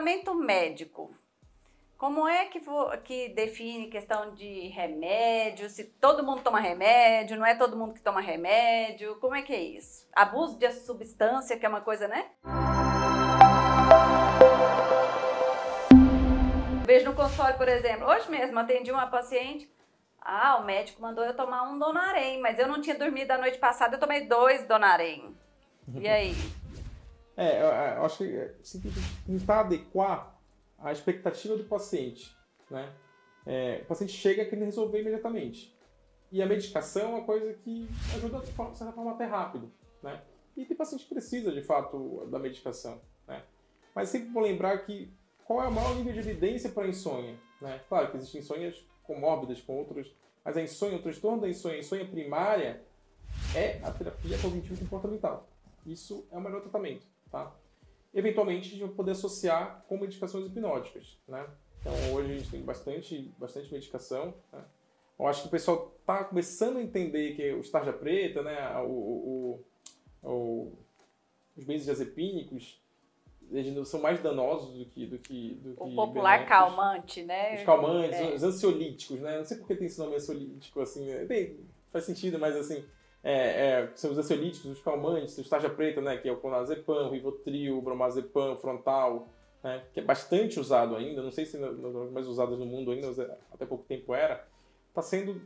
tratamento médico. Como é que, que define questão de remédio? Se todo mundo toma remédio, não é todo mundo que toma remédio? Como é que é isso? Abuso de substância, que é uma coisa, né? Vejo no consultório, por exemplo, hoje mesmo atendi uma paciente. Ah, o médico mandou eu tomar um Donarém, mas eu não tinha dormido a noite passada, eu tomei dois Donarém. E aí? É, eu acho que você tem que tentar adequar a expectativa do paciente. Né? É, o paciente chega querendo resolver imediatamente. E a medicação é uma coisa que ajuda, de certa forma, até rápido. Né? E tem paciente que precisa, de fato, da medicação. Né? Mas sempre vou lembrar que qual é o maior nível de evidência para a insônia? Né? Claro que existem insônias comórbidas com outros, mas a insônia, o transtorno da insônia, a insônia primária, é a terapia cognitivo comportamental. Isso é o melhor tratamento. Tá? eventualmente a gente vai poder associar com medicações hipnóticas, né? Então hoje a gente tem bastante, bastante medicação. Né? Eu acho que o pessoal está começando a entender que o tarja preta, né, o, o, o, os benzodiazepínicos, eles são mais danosos do que do que do o que popular benéficos. calmante, né? Os calmantes, é. os ansiolíticos, né? Não sei porque tem esse nome ansiolítico assim, né? tem, faz sentido, mas assim é, é, são os ansiolíticos, os calmantes, o tarja preta, né, que é o clonazepam, o rivotril, o bromazepam, frontal, né, que é bastante usado ainda, não sei se nas mais usadas no mundo ainda, é, até pouco tempo era, está sendo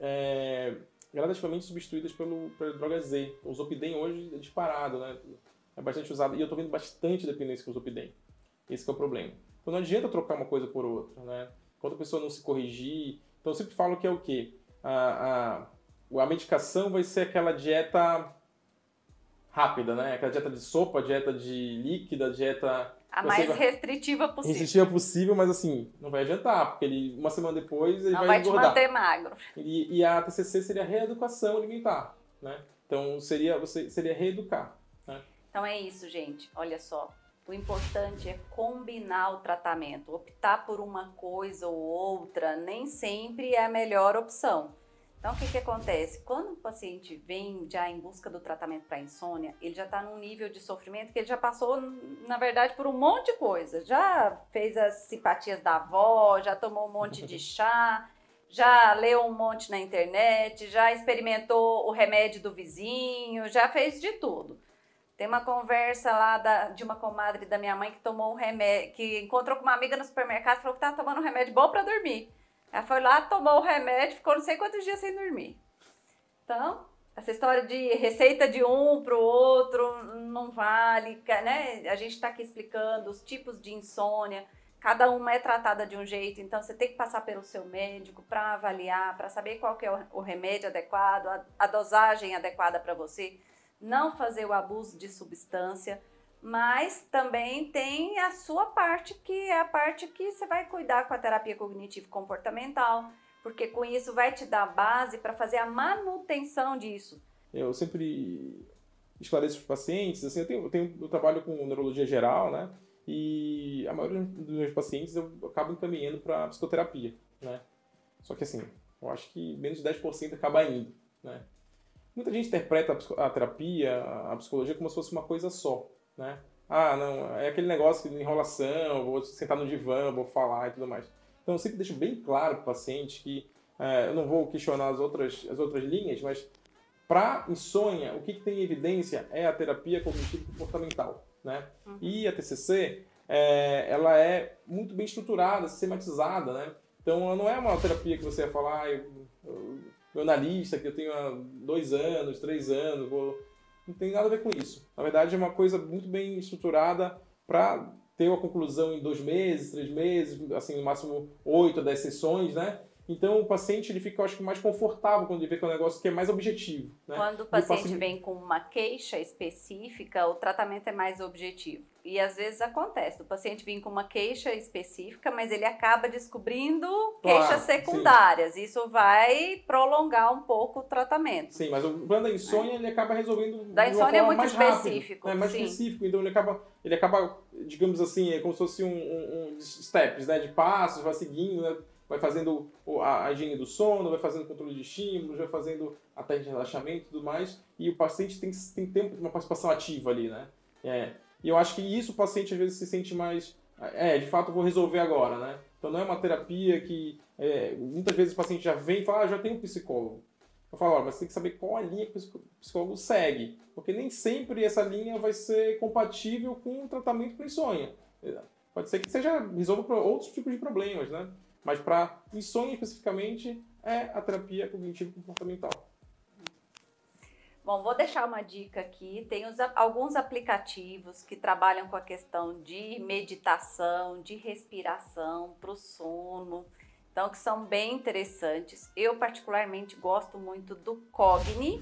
é, gradativamente substituídas pelo, pela droga Z. O Zopidem hoje é disparado, né, é bastante usado, e eu estou vendo bastante dependência com o Zopidem. Esse é o problema. Então não adianta trocar uma coisa por outra, né? Quando a pessoa não se corrigir... Então eu sempre falo que é o quê? a a medicação vai ser aquela dieta rápida, né? Aquela dieta de sopa, dieta de líquida, dieta. A mais vai... restritiva possível. Restritiva possível, mas assim, não vai adiantar, porque ele, uma semana depois ele não vai, vai te manter magro. E, e, a TCC seria reeducação alimentar, né? Então seria, você, seria reeducar. Né? Então é isso, gente. Olha só. O importante é combinar o tratamento. Optar por uma coisa ou outra nem sempre é a melhor opção. Então, o que, que acontece? Quando o paciente vem já em busca do tratamento para insônia, ele já está num nível de sofrimento que ele já passou, na verdade, por um monte de coisa. Já fez as simpatias da avó, já tomou um monte de chá, já leu um monte na internet, já experimentou o remédio do vizinho, já fez de tudo. Tem uma conversa lá da, de uma comadre da minha mãe que tomou um remédio, que encontrou com uma amiga no supermercado e falou que estava tomando um remédio bom para dormir. Ela foi lá, tomou o remédio, ficou não sei quantos dias sem dormir. Então, essa história de receita de um para o outro não vale, né? A gente está aqui explicando os tipos de insônia, cada uma é tratada de um jeito, então você tem que passar pelo seu médico para avaliar, para saber qual é o remédio adequado, a, a dosagem adequada para você, não fazer o abuso de substância mas também tem a sua parte, que é a parte que você vai cuidar com a terapia cognitivo-comportamental, porque com isso vai te dar base para fazer a manutenção disso. Eu sempre esclareço os pacientes, assim, eu, tenho, eu, tenho, eu trabalho com neurologia geral, né? E a maioria dos meus pacientes eu acabo encaminhando para psicoterapia, né? Só que assim, eu acho que menos de 10% acaba indo, né? Muita gente interpreta a terapia, a psicologia como se fosse uma coisa só né? Ah, não, é aquele negócio de enrolação, vou sentar no divã, vou falar e tudo mais. Então eu sempre deixo bem claro para o paciente que é, eu não vou questionar as outras, as outras linhas, mas para insônia, o que, que, tem evidência é a terapia cognitivo comportamental, né? Uhum. E a TCC, é, ela é muito bem estruturada, sistematizada, né? Então ela não é uma terapia que você vai falar, ah, eu, eu, meu analista que eu tenho há dois anos, três anos, vou não tem nada a ver com isso. Na verdade, é uma coisa muito bem estruturada para ter uma conclusão em dois meses, três meses, assim, no máximo oito, dez sessões, né? Então o paciente ele fica, acho que, mais confortável quando ele vê que é um negócio que é mais objetivo. Né? Quando o paciente, o paciente vem com uma queixa específica, o tratamento é mais objetivo. E às vezes acontece, o paciente vem com uma queixa específica, mas ele acaba descobrindo queixas claro, secundárias. Sim. Isso vai prolongar um pouco o tratamento. Sim, mas o plano da insônia é. ele acaba resolvendo da insônia é muito específico. Rápido, né? Mais sim. específico, então ele acaba, ele acaba, digamos assim, é como se fosse um, um, um steps, né, de passos, vai seguindo, né? Vai fazendo a higiene do sono, vai fazendo controle de estímulos, vai fazendo a de relaxamento e tudo mais, e o paciente tem, tem que ter uma participação ativa ali, né? É, e eu acho que isso o paciente às vezes se sente mais é, de fato vou resolver agora, né? Então não é uma terapia que é, muitas vezes o paciente já vem e fala, ah, já tem um psicólogo. Eu falo, ó, mas você tem que saber qual a linha que o psicólogo segue, porque nem sempre essa linha vai ser compatível com o tratamento para insônia. Pode ser que seja resolva outros tipos de problemas, né? Mas para insônia especificamente é a terapia cognitivo comportamental. Bom, vou deixar uma dica aqui. Tem os, alguns aplicativos que trabalham com a questão de meditação, de respiração para o sono. Então, que são bem interessantes. Eu, particularmente, gosto muito do Cogni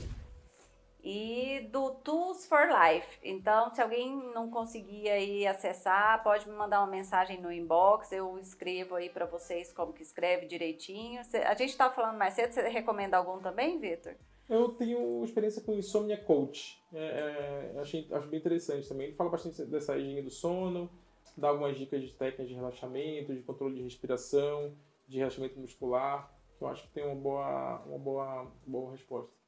e do Tools for Life. Então, se alguém não conseguir aí acessar, pode me mandar uma mensagem no inbox. Eu escrevo aí para vocês como que escreve direitinho. A gente está falando mais cedo. Você recomenda algum também, Vitor? Eu tenho experiência com Insomnia Coach. É, é, achei, acho bem interessante também. Ele fala bastante dessa higiene do sono, dá algumas dicas de técnicas de relaxamento, de controle de respiração, de relaxamento muscular, eu acho que tem uma boa, uma boa, boa resposta.